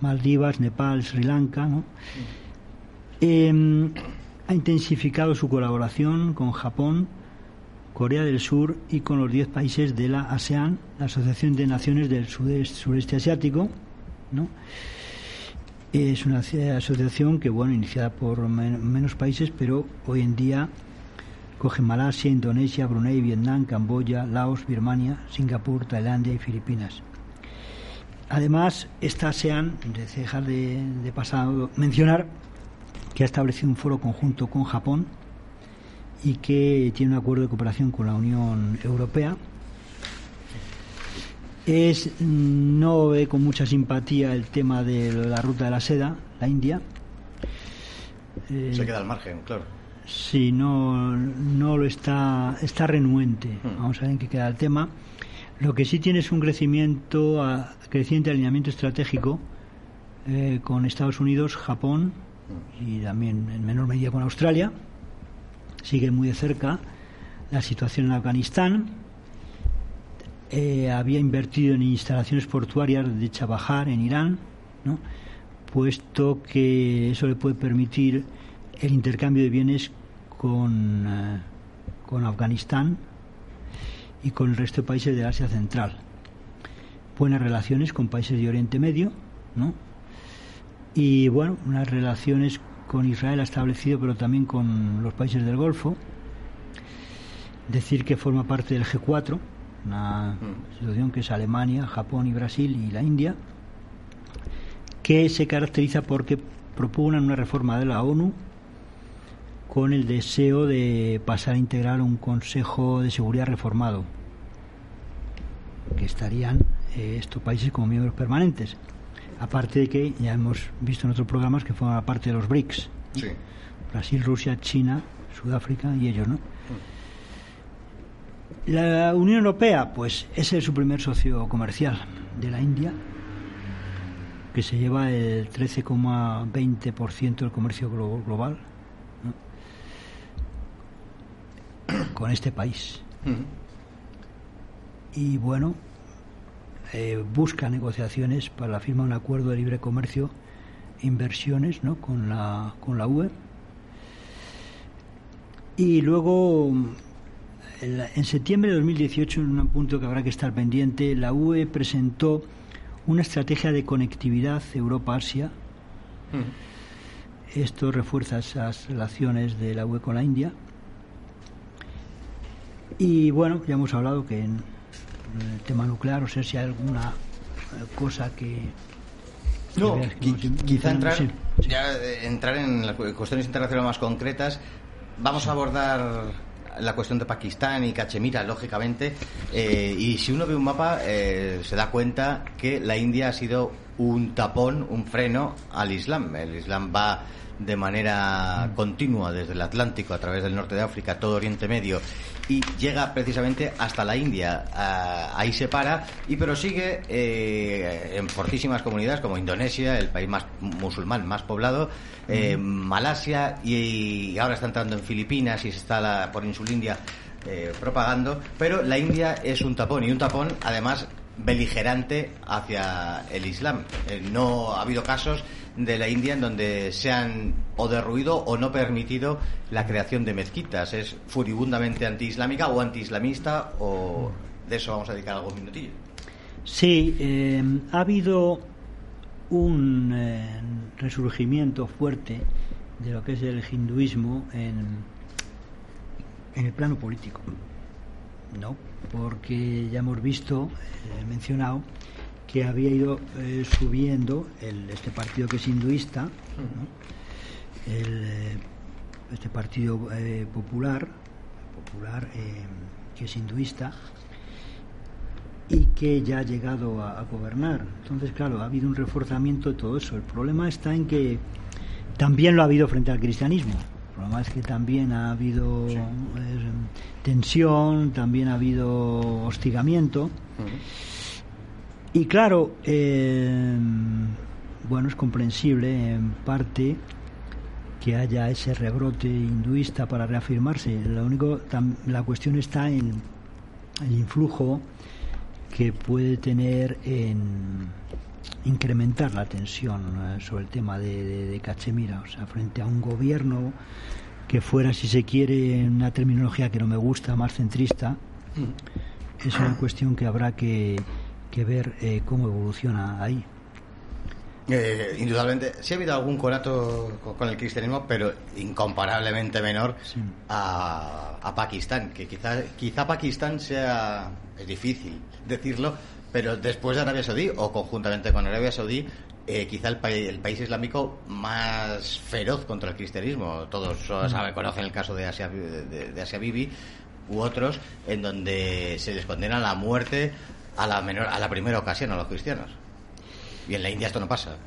Maldivas, Nepal, Sri Lanka. Em, ha intensificado su colaboración con Japón, Corea del Sur y con los 10 países de la ASEAN, la Asociación de Naciones del Sureste Asiático. ¿no? Es una asociación que, bueno, iniciada por menos países, pero hoy en día coge Malasia, Indonesia, Brunei, Vietnam, Camboya, Laos, Birmania, Singapur, Tailandia y Filipinas. Además, esta ASEAN, de dejar de, de pasado mencionar que ha establecido un foro conjunto con Japón y que tiene un acuerdo de cooperación con la Unión Europea es no ve con mucha simpatía el tema de la ruta de la seda, la India. Se queda al margen, claro. Sí, no, no lo está, está renuente. Hmm. Vamos a ver en qué queda el tema. Lo que sí tiene es un crecimiento, a, creciente alineamiento estratégico eh, con Estados Unidos, Japón hmm. y también en menor medida con Australia. Sigue muy de cerca la situación en Afganistán eh, había invertido en instalaciones portuarias de Chabahar en Irán, puesto que eso le puede permitir el intercambio de bienes con, eh, con Afganistán y con el resto de países de Asia Central. Buenas relaciones con países de Oriente Medio, ¿no? Y bueno, unas relaciones con Israel ha establecido, pero también con los países del Golfo. Decir que forma parte del G4, una situación que es Alemania, Japón y Brasil y la India, que se caracteriza porque propugnan una reforma de la ONU con el deseo de pasar a integrar un Consejo de Seguridad reformado, que estarían eh, estos países como miembros permanentes. Aparte de que ya hemos visto en otros programas que forman parte de los BRICS. Brasil, Rusia, China, Sudáfrica y ellos, ¿no? La Unión Europea, pues ese es su primer socio comercial de la India, que se lleva el 13,20% del comercio global con este país. Y bueno, eh, busca negociaciones para la firma de un acuerdo de libre comercio e inversiones ¿no? con, la, con la UE. Y luego en septiembre de 2018, en un punto que habrá que estar pendiente, la UE presentó una estrategia de conectividad Europa-Asia. Mm. Esto refuerza esas relaciones de la UE con la India. Y bueno, ya hemos hablado que en el tema nuclear, o sea, si hay alguna cosa que. No, quizá entrar, ya, eh, entrar en las cuestiones internacionales más concretas. Vamos a abordar la cuestión de Pakistán y Cachemira, lógicamente, eh, y si uno ve un mapa eh, se da cuenta que la India ha sido un tapón, un freno al Islam. El Islam va de manera continua desde el Atlántico a través del norte de África, todo Oriente Medio y llega precisamente hasta la India. Ah, ahí se para, y pero sigue eh, en fortísimas comunidades como Indonesia, el país más musulmán más poblado, eh, Malasia y, ahora está entrando en Filipinas y se está la, por Insulindia eh, propagando. Pero la India es un tapón y un tapón además beligerante hacia el Islam. no ha habido casos de la India en donde se han o derruido o no permitido la creación de mezquitas. Es furibundamente antiislámica o antiislamista o de eso vamos a dedicar algún minutillo. Sí, eh, ha habido un eh, resurgimiento fuerte de lo que es el hinduismo en, en el plano político. No, porque ya hemos visto, eh, mencionado, que había ido eh, subiendo el, este partido que es hinduista, el, eh, este partido popular, popular que es hinduista, y que ya ha llegado a, gobernar. Entonces, claro, ha habido un reforzamiento de todo eso. El problema está en que también lo ha habido frente al cristianismo. El problema es que también ha habido eh, tensión, también ha habido hostigamiento. Y claro, eh, bueno, es comprensible en parte que haya ese rebrote hinduista para reafirmarse. Lo único, la cuestión está en el influjo que puede tener en incrementar la tensión eh, sobre el tema de, Cachemira, o sea, frente a un gobierno que fuera, si se quiere, una terminología que no me gusta, más centrista, mm. es una cuestión que habrá que, ver eh, cómo evoluciona ahí. Eh, indudablemente, sí ha habido algún conato con, el cristianismo, pero incomparablemente menor a, a, Pakistán, que quizá, quizá Pakistán sea, es difícil decirlo, pero después de Arabia Saudí o conjuntamente con Arabia Saudí, eh, quizá el, el, país islámico más feroz contra el cristianismo. Todos mm. saben, conocen el caso de Asia, de, Asia Bibi u otros, en donde se les condena a la muerte a la, menor, a la primera ocasión a los cristianos. Y en la India esto no pasa.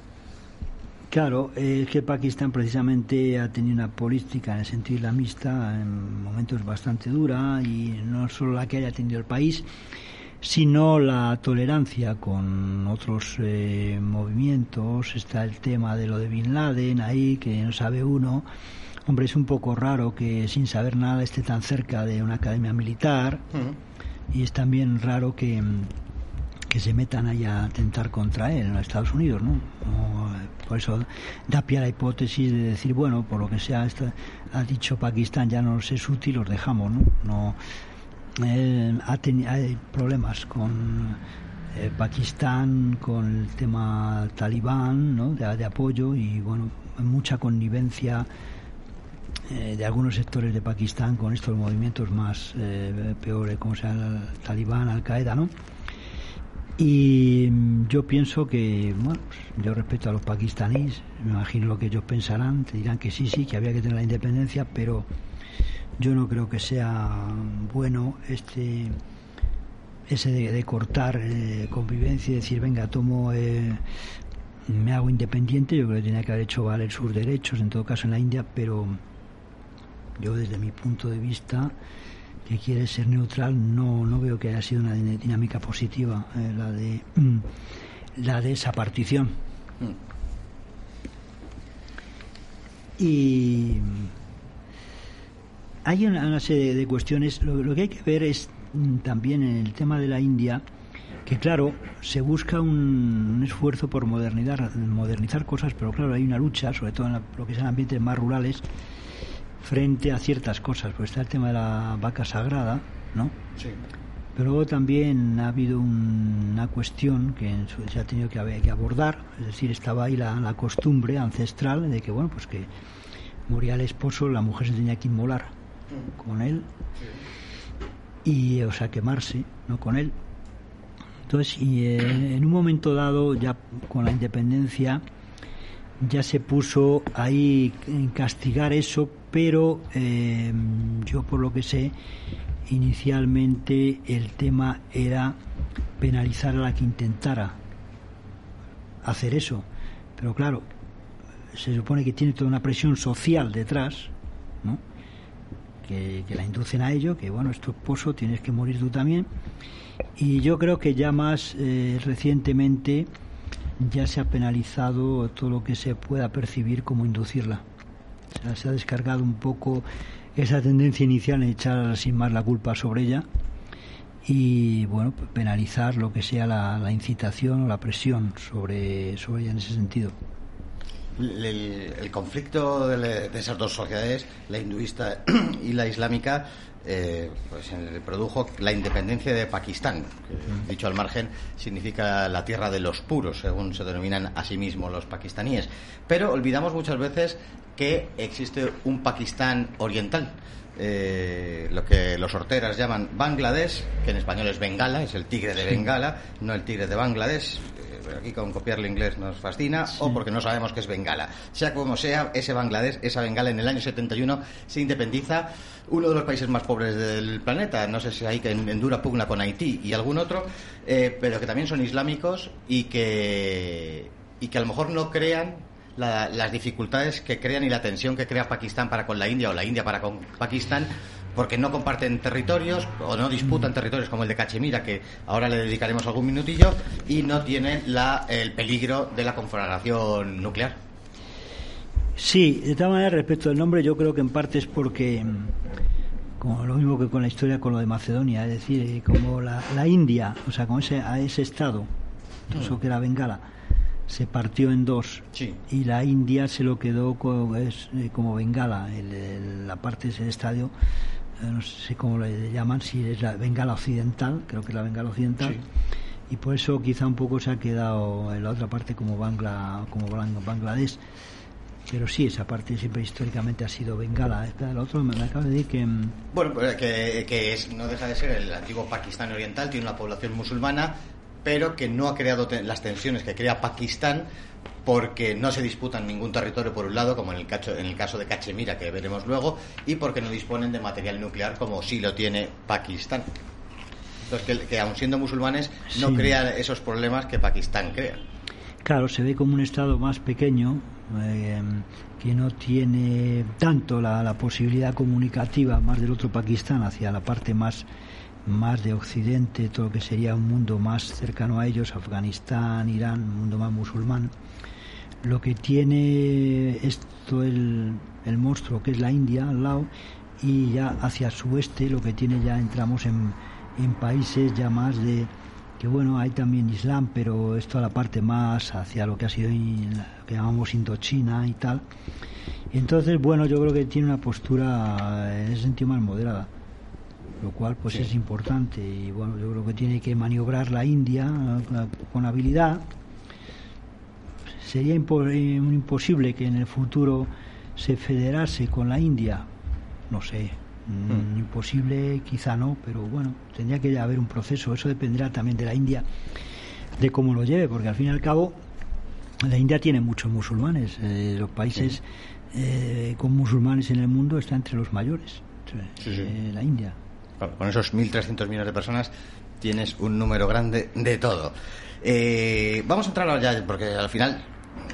Claro, es que Pakistán precisamente ha tenido una política en el sentido islamista en momentos bastante dura y no solo la que haya tenido el país, sino la tolerancia con otros eh, movimientos. Está el tema de lo de Bin Laden ahí, que no sabe uno. Hombre, es un poco raro que sin saber nada esté tan cerca de una academia militar. Y es también raro que que se metan ahí a atentar contra él en los Estados Unidos, ¿no? por eso da pie a la hipótesis de decir, bueno, por lo que sea, ha dicho Pakistán ya no nos es útil, los dejamos, ¿no? no hay problemas con eh, Pakistán, con el tema talibán, ¿no? De, apoyo y, bueno, mucha connivencia eh, de algunos sectores de Pakistán con estos movimientos más eh, peores, como sea el talibán, Al-Qaeda, ¿no? Y mm, yo pienso que, bueno, pues, yo respeto a los pakistaníes, me imagino lo que ellos pensarán, te dirán que sí, sí, que había que tener la independencia, pero yo no creo que sea bueno este ese de, cortar eh, convivencia y decir, venga, tomo, eh, me hago independiente, yo creo que tenía que haber hecho valer sus derechos, en todo caso en la India, pero yo desde mi punto de vista que quiere ser neutral, no, no veo que haya sido una dinámica positiva eh, la de mm, la de esa partición. Mm. Y hay una, serie de cuestiones. Lo, que hay que ver es mm, también en el tema de la India que claro, se busca un, esfuerzo por modernizar, modernizar cosas, pero claro, hay una lucha, sobre todo en lo que son ambientes más rurales, frente a ciertas cosas. Pues está el tema de la vaca sagrada, ¿no? Sí. Pero luego también ha habido una cuestión que se ha tenido que, que abordar, es decir, estaba ahí la, costumbre ancestral de que, bueno, pues que moría el esposo, la mujer se tenía que inmolar con él y, o sea, quemarse, ¿no? Con él. Entonces, y eh, en un momento dado, ya con la independencia, ya se puso ahí en castigar eso, pero eh, yo por lo que sé, inicialmente el tema era penalizar a la que intentara hacer eso. Pero claro, se supone que tiene toda una presión social detrás, ¿no? que, la inducen a ello, que bueno, es tu esposo, tienes que morir tú también. Y yo creo que ya más eh, recientemente ya se ha penalizado todo lo que se pueda percibir como inducirla. Se ha descargado un poco esa tendencia inicial en echar sin más la culpa sobre ella y bueno penalizar lo que sea la, incitación o la presión sobre, sobre ella en ese sentido. El, conflicto de, esas dos sociedades, la hinduista y la islámica, eh, pues produjo la independencia de Pakistán, que, dicho al margen significa la tierra de los puros, según se denominan a sí mismos los pakistaníes. Pero olvidamos muchas veces que existe un Pakistán oriental. Eh, lo que los horteras llaman Bangladesh, que en español es Bengala, es el tigre de Bengala, no el tigre de Bangladesh, aquí con copiar el inglés nos fascina, o porque no sabemos qué es Bengala. Sea como sea, ese Bangladesh, esa Bengala en el año 71 se independiza uno de los países más pobres del planeta, no sé si hay que en, dura pugna con Haití y algún otro, eh, pero que también son islámicos y que, y que a lo mejor no crean las dificultades que crean y la tensión que crea Pakistán para con la India o la India para con Pakistán porque no comparten territorios o no disputan territorios como el de Cachemira, que ahora le dedicaremos algún minutillo, y no tienen la, el peligro de la conflagración nuclear. Sí, de todas maneras, respecto al nombre, yo creo que en parte es porque, como lo mismo que con la historia con lo de Macedonia, es decir, eh, como la, India, o sea, con ese, a ese estado, eso mm. que era Bengala, se partió en dos y la India se lo quedó como, es, eh, como Bengala, la parte de ese estadio eh, no sé cómo le llaman, si es la Bengala Occidental, creo que es la Bengala Occidental, y por eso quizá un poco se ha quedado en la otra parte como, Bangla, como Bangladesh. Pero sí, esa parte siempre históricamente ha sido Bengala. El otro me acaba de decir que... Mm, bueno, pues que, que es, no deja de ser el antiguo Pakistán oriental, tiene una población musulmana, pero que no ha creado las tensiones que crea Pakistán porque no se disputan ningún territorio por un lado, como en el, caso, en el caso de Cachemira, que veremos luego, y porque no disponen de material nuclear como sí lo tiene Pakistán. Entonces, que, que aun siendo musulmanes, no crean esos problemas que Pakistán crea. Claro, se ve como un Estado más pequeño, eh, que no tiene tanto la, la, posibilidad comunicativa más del otro Pakistán hacia la parte más, más de Occidente, todo lo que sería un mundo más cercano a ellos, Afganistán, Irán, un mundo más musulmán lo que tiene esto el, el monstruo que es la India al lado y ya hacia su oeste lo que tiene ya entramos en, en países ya más de que bueno hay también Islam pero esto a la parte más hacia lo que ha sido lo que llamamos Indochina y tal. Entonces bueno yo creo que tiene una postura en ese sentido más moderada lo cual pues es importante y bueno yo creo que tiene que maniobrar la India con habilidad sería eh, imposible que en el futuro se federase con la India. No sé, mm, mm. imposible quizá no, pero bueno, tendría que haber un proceso. Eso dependerá también de la India, de cómo lo lleve, porque al fin y al cabo la India tiene muchos musulmanes. Eh, los países eh, con musulmanes en el mundo está entre los mayores. la India. con esos 1.300 millones de personas tienes un número grande de todo. vamos a entrar ahora ya, porque al final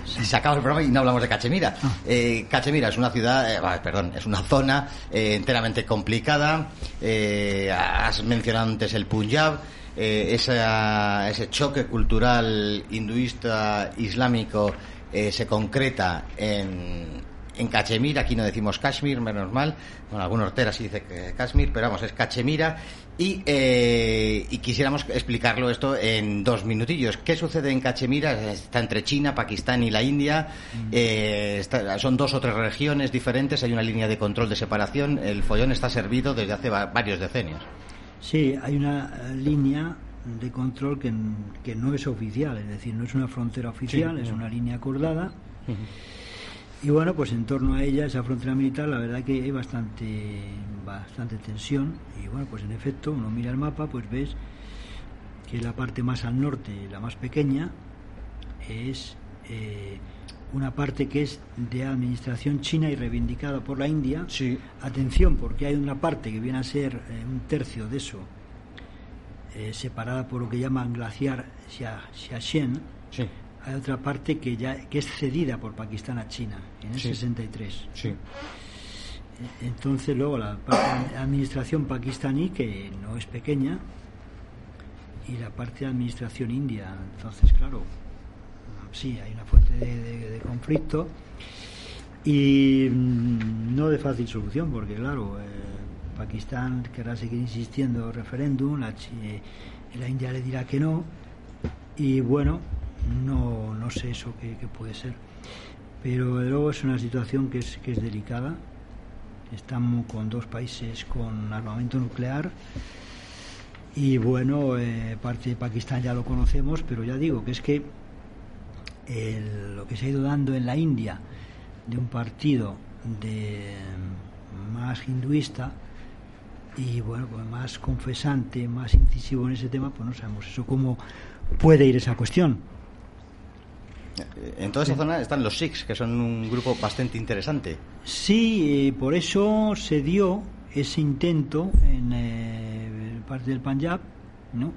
se acaba el programa y no hablamos de Cachemira. Ah. Eh, Cachemira es una ciudad, eh, perdón, es una zona eh, enteramente complicada. has mencionado antes el Punjab. ese choque cultural hinduista islámico se concreta en, en Cachemira, aquí no decimos Kashmir, menos mal, bueno, algún hortera sí dice que Kashmir, pero vamos, es Cachemira, y, eh, y, quisiéramos explicarlo esto en dos minutillos. ¿Qué sucede en Cachemira? Está entre China, Pakistán y la India. Mm. Eh, son dos o tres regiones diferentes. Hay una línea de control de separación. El follón está servido desde hace varios decenios. Sí, hay una eh, línea de control que, que no es oficial, es decir, no es una frontera oficial, es una línea acordada. Y bueno, pues en torno a ella, esa frontera militar, la verdad que hay bastante, bastante tensión. Y bueno, pues en efecto, uno mira el mapa, pues ves que la parte más al norte, la más pequeña, es eh, una parte que es de administración china y reivindicada por la India. Sí. Atención, porque hay una parte que viene a ser eh, un tercio de eso, eh, separada por lo que llaman glaciar Xiaxian. Sí hay otra parte que ya que es cedida por Pakistán a China en el 63. Sí. Entonces luego la parte de administración pakistaní que no es pequeña y la parte de administración india. Entonces claro, sí hay una fuente de, conflicto y mm, no de fácil solución porque claro eh, Pakistán querrá seguir insistiendo referéndum, la, la India le dirá que no y bueno no, no sé eso qué, puede ser. Pero luego es una situación que es, que es delicada, estamos con dos países con armamento nuclear y bueno, eh, parte de Pakistán ya lo conocemos, pero ya digo que es que lo que se ha ido dando en la India de un partido de más hinduista y bueno, pues más confesante, más incisivo en ese tema, pues no sabemos eso cómo puede ir esa cuestión. En toda esa zona están los Sikhs, que son un grupo bastante interesante. Sí, por eso se dio ese intento en eh, parte del Punjab, ¿no?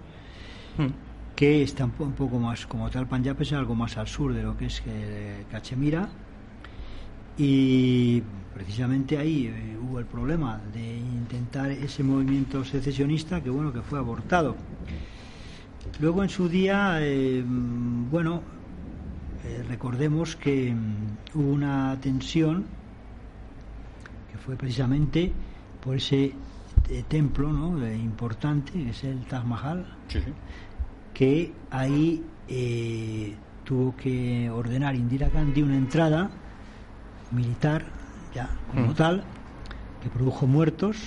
Hmm. que está un poco más, como tal, Punjab es algo más al sur de lo que es eh, Cachemira, y precisamente ahí eh, hubo el problema de intentar ese movimiento secesionista que bueno que fue abortado. Luego en su día, bueno, eh, recordemos que mm, hubo una tensión que fue precisamente por ese eh, templo ¿no? importante, que es el Taj Mahal, que ahí eh, tuvo que ordenar Indira Gandhi una entrada militar, ya como tal, que produjo muertos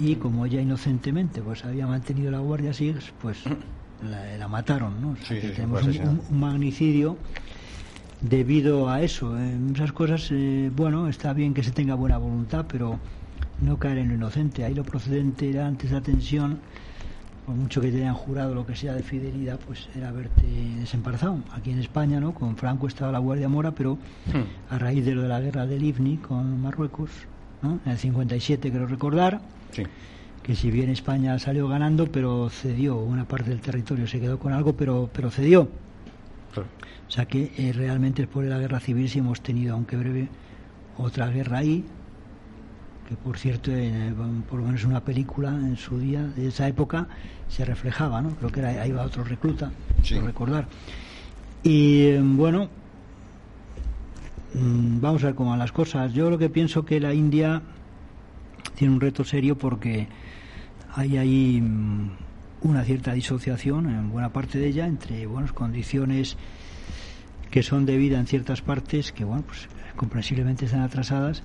y como ella inocentemente pues había mantenido la guardia así, pues la, mataron, ¿no? tenemos un, magnicidio debido a eso. En esas cosas, eh, bueno, está bien que se tenga buena voluntad, pero no caer en lo inocente. Ahí lo procedente era antes la tensión, por mucho que te hayan jurado lo que sea de fidelidad, pues era haberte desembarazado. Aquí en España, ¿no? Con Franco estaba la Guardia Mora, pero hmm. a raíz de lo de la guerra del IFNI con Marruecos, ¿no? En el 57, quiero recordar. que si bien España salió ganando, pero cedió, una parte del territorio se quedó con algo, pero, pero cedió. O sea que eh, realmente después de la guerra civil sí hemos tenido, aunque breve, otra guerra ahí, que por cierto, por lo menos una película en su día, de esa época, se reflejaba, ¿no? Creo que era, ahí va otro recluta, sí. recordar. Y bueno, mm, vamos a ver cómo van las cosas. Yo lo que pienso que la India tiene un reto serio porque hay ahí mm, una cierta disociación en buena parte de ella entre buenas condiciones que son de vida en ciertas partes que, bueno, pues comprensiblemente están atrasadas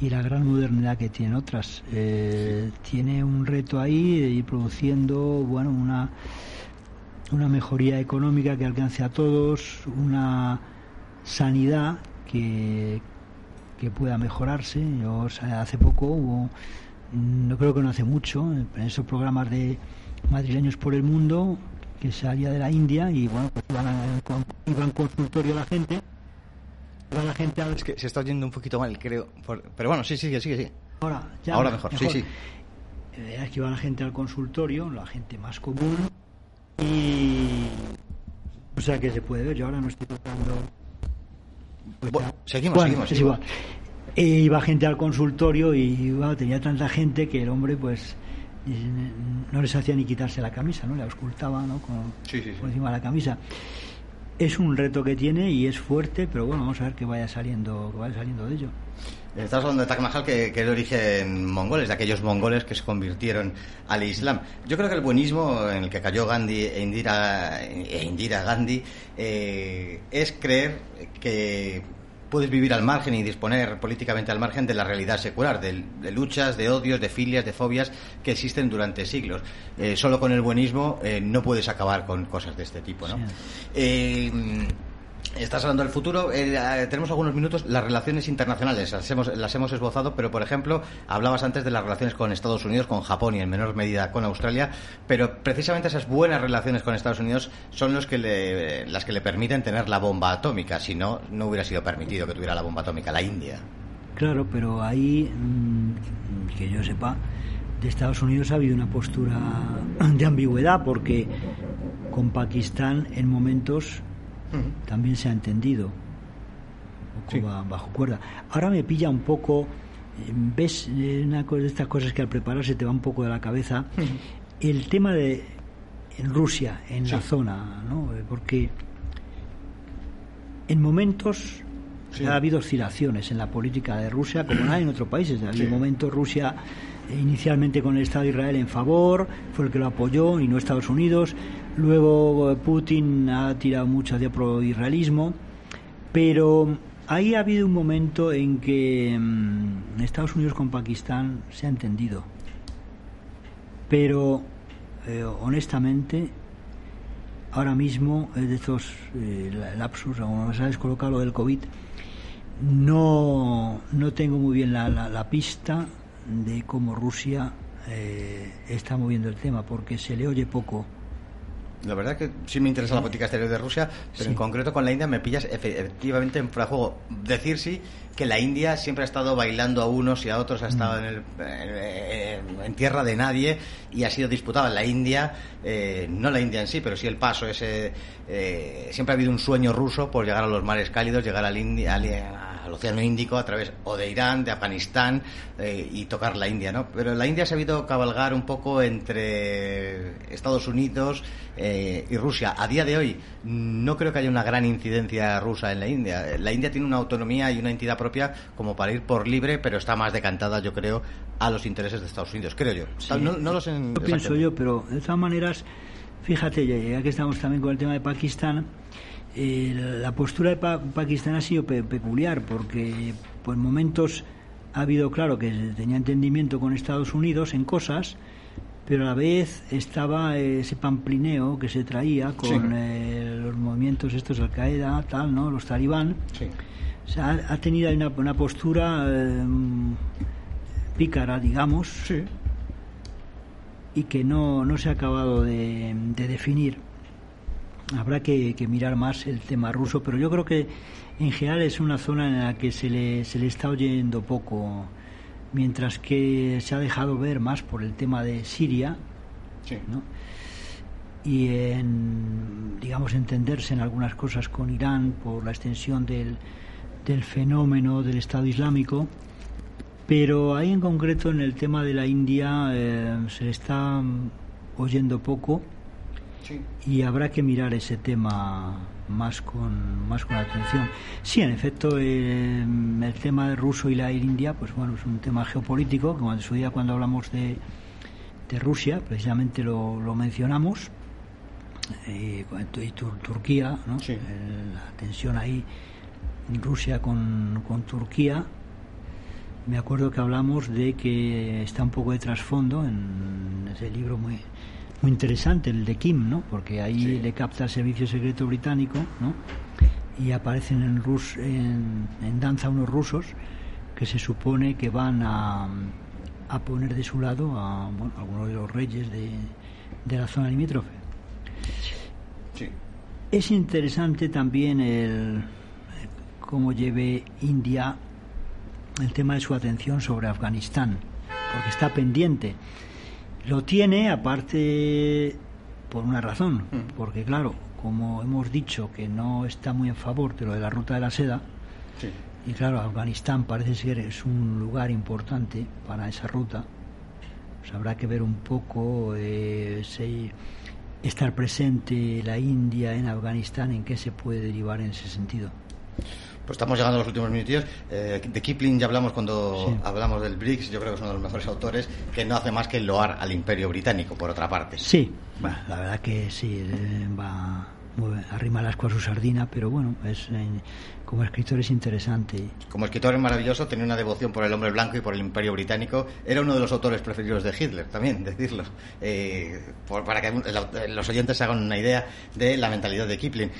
y la gran modernidad que tienen otras. Eh, tiene un reto ahí de ir produciendo, bueno, una, una mejoría económica que alcance a todos, una sanidad que, que pueda mejorarse. Yo, hace poco hubo, no creo que no hace mucho, en esos programas de madrileños por el mundo, que salía de la India y bueno, pues iban, a, consultorio la gente. Iba la gente Es que se está oyendo un poquito mal, creo. pero bueno, sí, sigue, sigue, sí. Ahora, ya Ahora mejor, sí, sí. Eh, es que iba la gente al consultorio, la gente más común. Y. O sea que se puede ver, yo ahora no estoy tocando. Pues bueno, seguimos, seguimos. Es igual. E iba gente al consultorio y tenía tanta gente que el hombre, pues no les hacía ni quitarse la camisa, ¿no? Le auscultaba, ¿no? Con, por encima de la camisa. Es un reto que tiene y es fuerte, pero bueno, vamos a ver que vaya saliendo, que vaya saliendo de ello. Estás hablando de Taj Mahal, que, que es de origen mongoles, de aquellos mongoles que se convirtieron al Islam. Yo creo que el buenismo en el que cayó Gandhi e Indira, e Indira Gandhi eh, es creer que puedes vivir al margen y disponer políticamente al margen de la realidad secular, de, luchas, de odios, de filias, de fobias que existen durante siglos. Eh, solo con el buenismo eh, no puedes acabar con cosas de este tipo, ¿no? Eh, Estás hablando del futuro. Eh, eh, tenemos algunos minutos. Las relaciones internacionales las hemos, las hemos esbozado, pero por ejemplo, hablabas antes de las relaciones con Estados Unidos, con Japón y en menor medida con Australia. Pero precisamente esas buenas relaciones con Estados Unidos son los que le, las que le permiten tener la bomba atómica. Si no, no hubiera sido permitido que tuviera la bomba atómica la India. Claro, pero ahí, mm, que yo sepa, de Estados Unidos ha habido una postura de ambigüedad, porque con Pakistán en momentos también se ha entendido, bajo cuerda. Ahora me pilla un poco, eh, ves eh, una de estas cosas que al prepararse te va un poco de la cabeza, el tema de en Rusia, en la zona, ¿no? Eh, porque en momentos ha habido oscilaciones en la política de Rusia, como no hay en otros países. En un momento Rusia inicialmente con el Estado de Israel en favor, fue el que lo apoyó y no Estados Unidos. Luego eh, Putin ha tirado mucho hacia pro-israelismo, pero ahí ha habido un momento en que mm, Estados Unidos con Pakistán se ha entendido. Pero, eh, honestamente, ahora mismo, de estos eh, lapsus, como se ha descolocado lo del COVID, no, no tengo muy bien la, la, pista de cómo Rusia eh, está moviendo el tema, porque se le oye poco la verdad que sí me interesa la política exterior de Rusia, pero en concreto con la India me pillas efectivamente en fuera juego. Decir sí que la India siempre ha estado bailando a unos y a otros, ha estado mm. en, en, tierra de nadie y ha sido disputada. La India, eh, no la India en sí, pero sí el paso ese. Eh, siempre ha habido un sueño ruso por llegar a los mares cálidos, llegar al, India, al Océano Índico a través o de Irán, de Afganistán eh, y tocar la India, ¿no? Pero la India se ha habido cabalgar un poco entre Estados Unidos eh, y Rusia. A día de hoy no creo que haya una gran incidencia rusa en la India. La India tiene una autonomía y una entidad propia como para ir por libre, pero está más decantada, yo creo, a los intereses de Estados Unidos, creo yo. No, lo sé. pienso yo, pero de todas maneras, fíjate, ya que estamos también con el tema de Pakistán, eh, la postura de Pakistán ha sido peculiar porque por momentos ha habido, claro, que tenía entendimiento con Estados Unidos en cosas, pero a la vez estaba ese pamplineo que se traía con eh, los movimientos estos, Al-Qaeda, tal, ¿no? Los talibán. O sea, ha, tenido una, una postura eh, pícara, digamos, y que no, no se ha acabado de definir habrá que, mirar más el tema ruso, pero yo creo que en general es una zona en la que se le, se le está oyendo poco, mientras que se ha dejado ver más por el tema de Siria, y en, digamos, entenderse en algunas cosas con Irán por la extensión del, del fenómeno del Estado Islámico, pero ahí en concreto en el tema de la India eh, se le está oyendo poco y habrá que mirar ese tema más con más con atención. Sí, en efecto, eh, el tema de ruso y la India, pues bueno, es un tema geopolítico, como en su día cuando hablamos de, de Rusia, precisamente lo, mencionamos, eh, y Turquía, ¿no? la tensión ahí, Rusia con, con Turquía, me acuerdo que hablamos de que está un poco de trasfondo en ese libro muy muy interesante el de Kim, ¿no? Porque ahí le capta el servicio secreto británico, ¿no? Y aparecen en, Rus, en, danza unos rusos que se supone que van a, a poner de su lado a bueno, algunos de los reyes de, de la zona limítrofe. Sí. Es interesante también el cómo lleve India el tema de su atención sobre Afganistán, porque está pendiente lo tiene aparte por una razón, mm. porque claro, como hemos dicho que no está muy en favor de lo de la ruta de la seda, y claro, Afganistán parece ser es un lugar importante para esa ruta, pues habrá que ver un poco eh, estar presente la India en Afganistán, en qué se puede derivar en ese sentido. Pues estamos llegando a los últimos minutos. Eh, de Kipling ya hablamos cuando hablamos del BRICS, yo creo que es uno de los mejores autores, que no hace más que loar al imperio británico, por otra parte. Sí, la verdad que sí, eh, va arrima las a su sardina, pero bueno, es eh, como escritor es interesante. Como escritor es maravilloso, tenía una devoción por el hombre blanco y por el imperio británico. Era uno de los autores preferidos de Hitler, también, decirlo, para que los oyentes se hagan una idea de la mentalidad de Kipling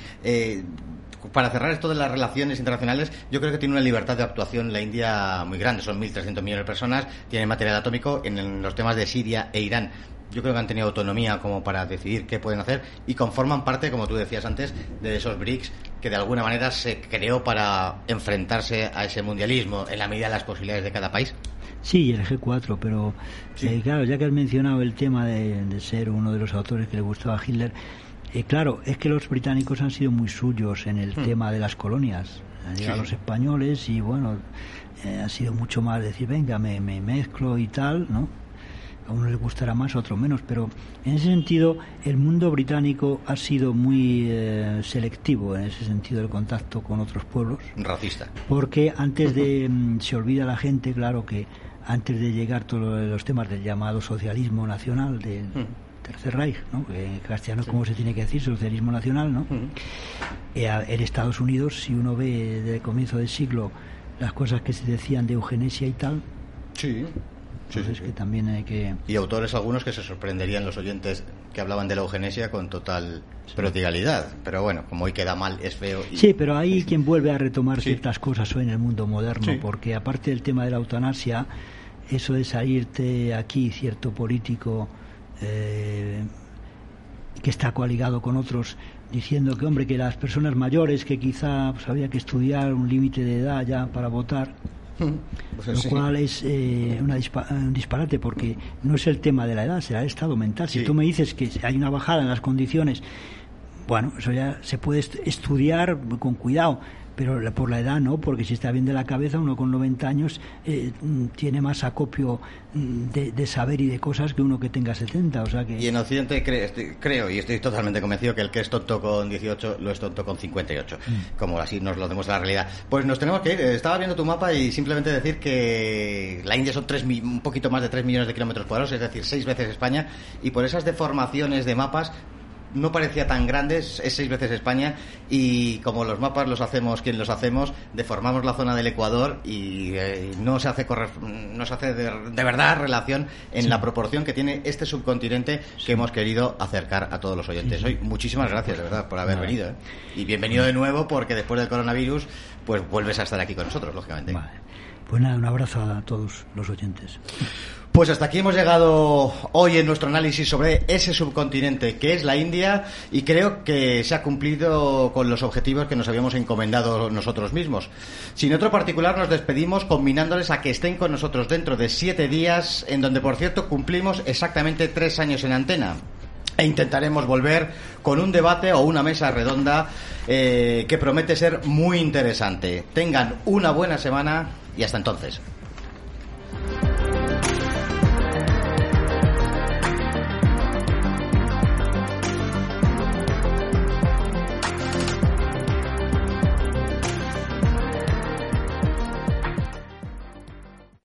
para cerrar esto de las relaciones internacionales, yo creo que tiene una libertad de actuación la India muy grande. Son 1.300 millones de personas, tiene material atómico en los temas de Siria e Irán. Yo creo que han tenido autonomía como para decidir qué pueden hacer y conforman parte, como tú decías antes, de esos BRICS que de alguna manera se creó para enfrentarse a ese mundialismo en la medida de las posibilidades de cada país. Sí, el G4, pero eh, claro, ya que has mencionado el tema de, de, ser uno de los autores que le gustaba a Hitler, eh, claro, es que los británicos han sido muy suyos en el hmm. tema de las colonias. Han llegado los españoles y bueno, eh, ha sido mucho más decir, venga, me, mezclo y tal, ¿no? A uno le gustará más, a otro menos, pero en ese sentido el mundo británico ha sido muy eh, selectivo en ese sentido del contacto con otros pueblos. Racista. Porque antes de, mm, se olvida la gente, claro que antes de llegar todos los temas del llamado socialismo nacional, de, hmm Tercer Reich, ¿no? En castellano, ¿cómo se tiene que decir? Socialismo nacional, ¿no? Eh, en Estados Unidos, si uno ve desde el comienzo del siglo las cosas que se decían de eugenesia y tal, sí. Sí, que también hay que... Y autores algunos que se sorprenderían los oyentes que hablaban de la eugenesia con total prodigalidad. Pero bueno, como hoy queda mal, es feo. Sí, pero hay quien vuelve a retomar ciertas cosas hoy en el mundo moderno, porque aparte del tema de la eutanasia, eso de salirte aquí cierto político eh, que está coaligado con otros diciendo que hombre que las personas mayores que quizá pues, había que estudiar un límite de edad ya para votar pues lo cual es eh, un disparate porque no es el tema de la edad, será el estado mental. Si tú me dices que hay una bajada en las condiciones, bueno, eso ya se puede estudiar con cuidado, pero por la edad no, porque si está bien de la cabeza, uno con 90 años eh, tiene más acopio mm, de, saber y de cosas que uno que tenga 70. O sea que... Y en Occidente creo, y estoy totalmente convencido, que el que es tonto con 18 lo es tonto con 58, mm. como así nos lo demuestra la realidad. Pues nos tenemos que ir. Estaba viendo tu mapa y simplemente decir que la India son tres, un poquito más de 3 millones de kilómetros cuadrados, es decir, seis veces España, y por esas deformaciones de mapas no parecía tan grande, es seis veces España y como los mapas los hacemos quien los hacemos, deformamos la zona del Ecuador y eh, no se hace no se hace de, verdad relación en la proporción que tiene este subcontinente que hemos querido acercar a todos los oyentes. Hoy muchísimas gracias de verdad por haber venido ¿eh? y bienvenido de nuevo porque después del coronavirus pues vuelves a estar aquí con nosotros, lógicamente. Pues nada, un abrazo a todos los oyentes. Pues hasta aquí hemos llegado hoy en nuestro análisis sobre ese subcontinente que es la India y creo que se ha cumplido con los objetivos que nos habíamos encomendado nosotros mismos. Sin otro particular nos despedimos combinándoles a que estén con nosotros dentro de siete días en donde por cierto cumplimos exactamente tres años en antena e intentaremos volver con un debate o una mesa redonda eh, que promete ser muy interesante. Tengan una buena semana y hasta entonces.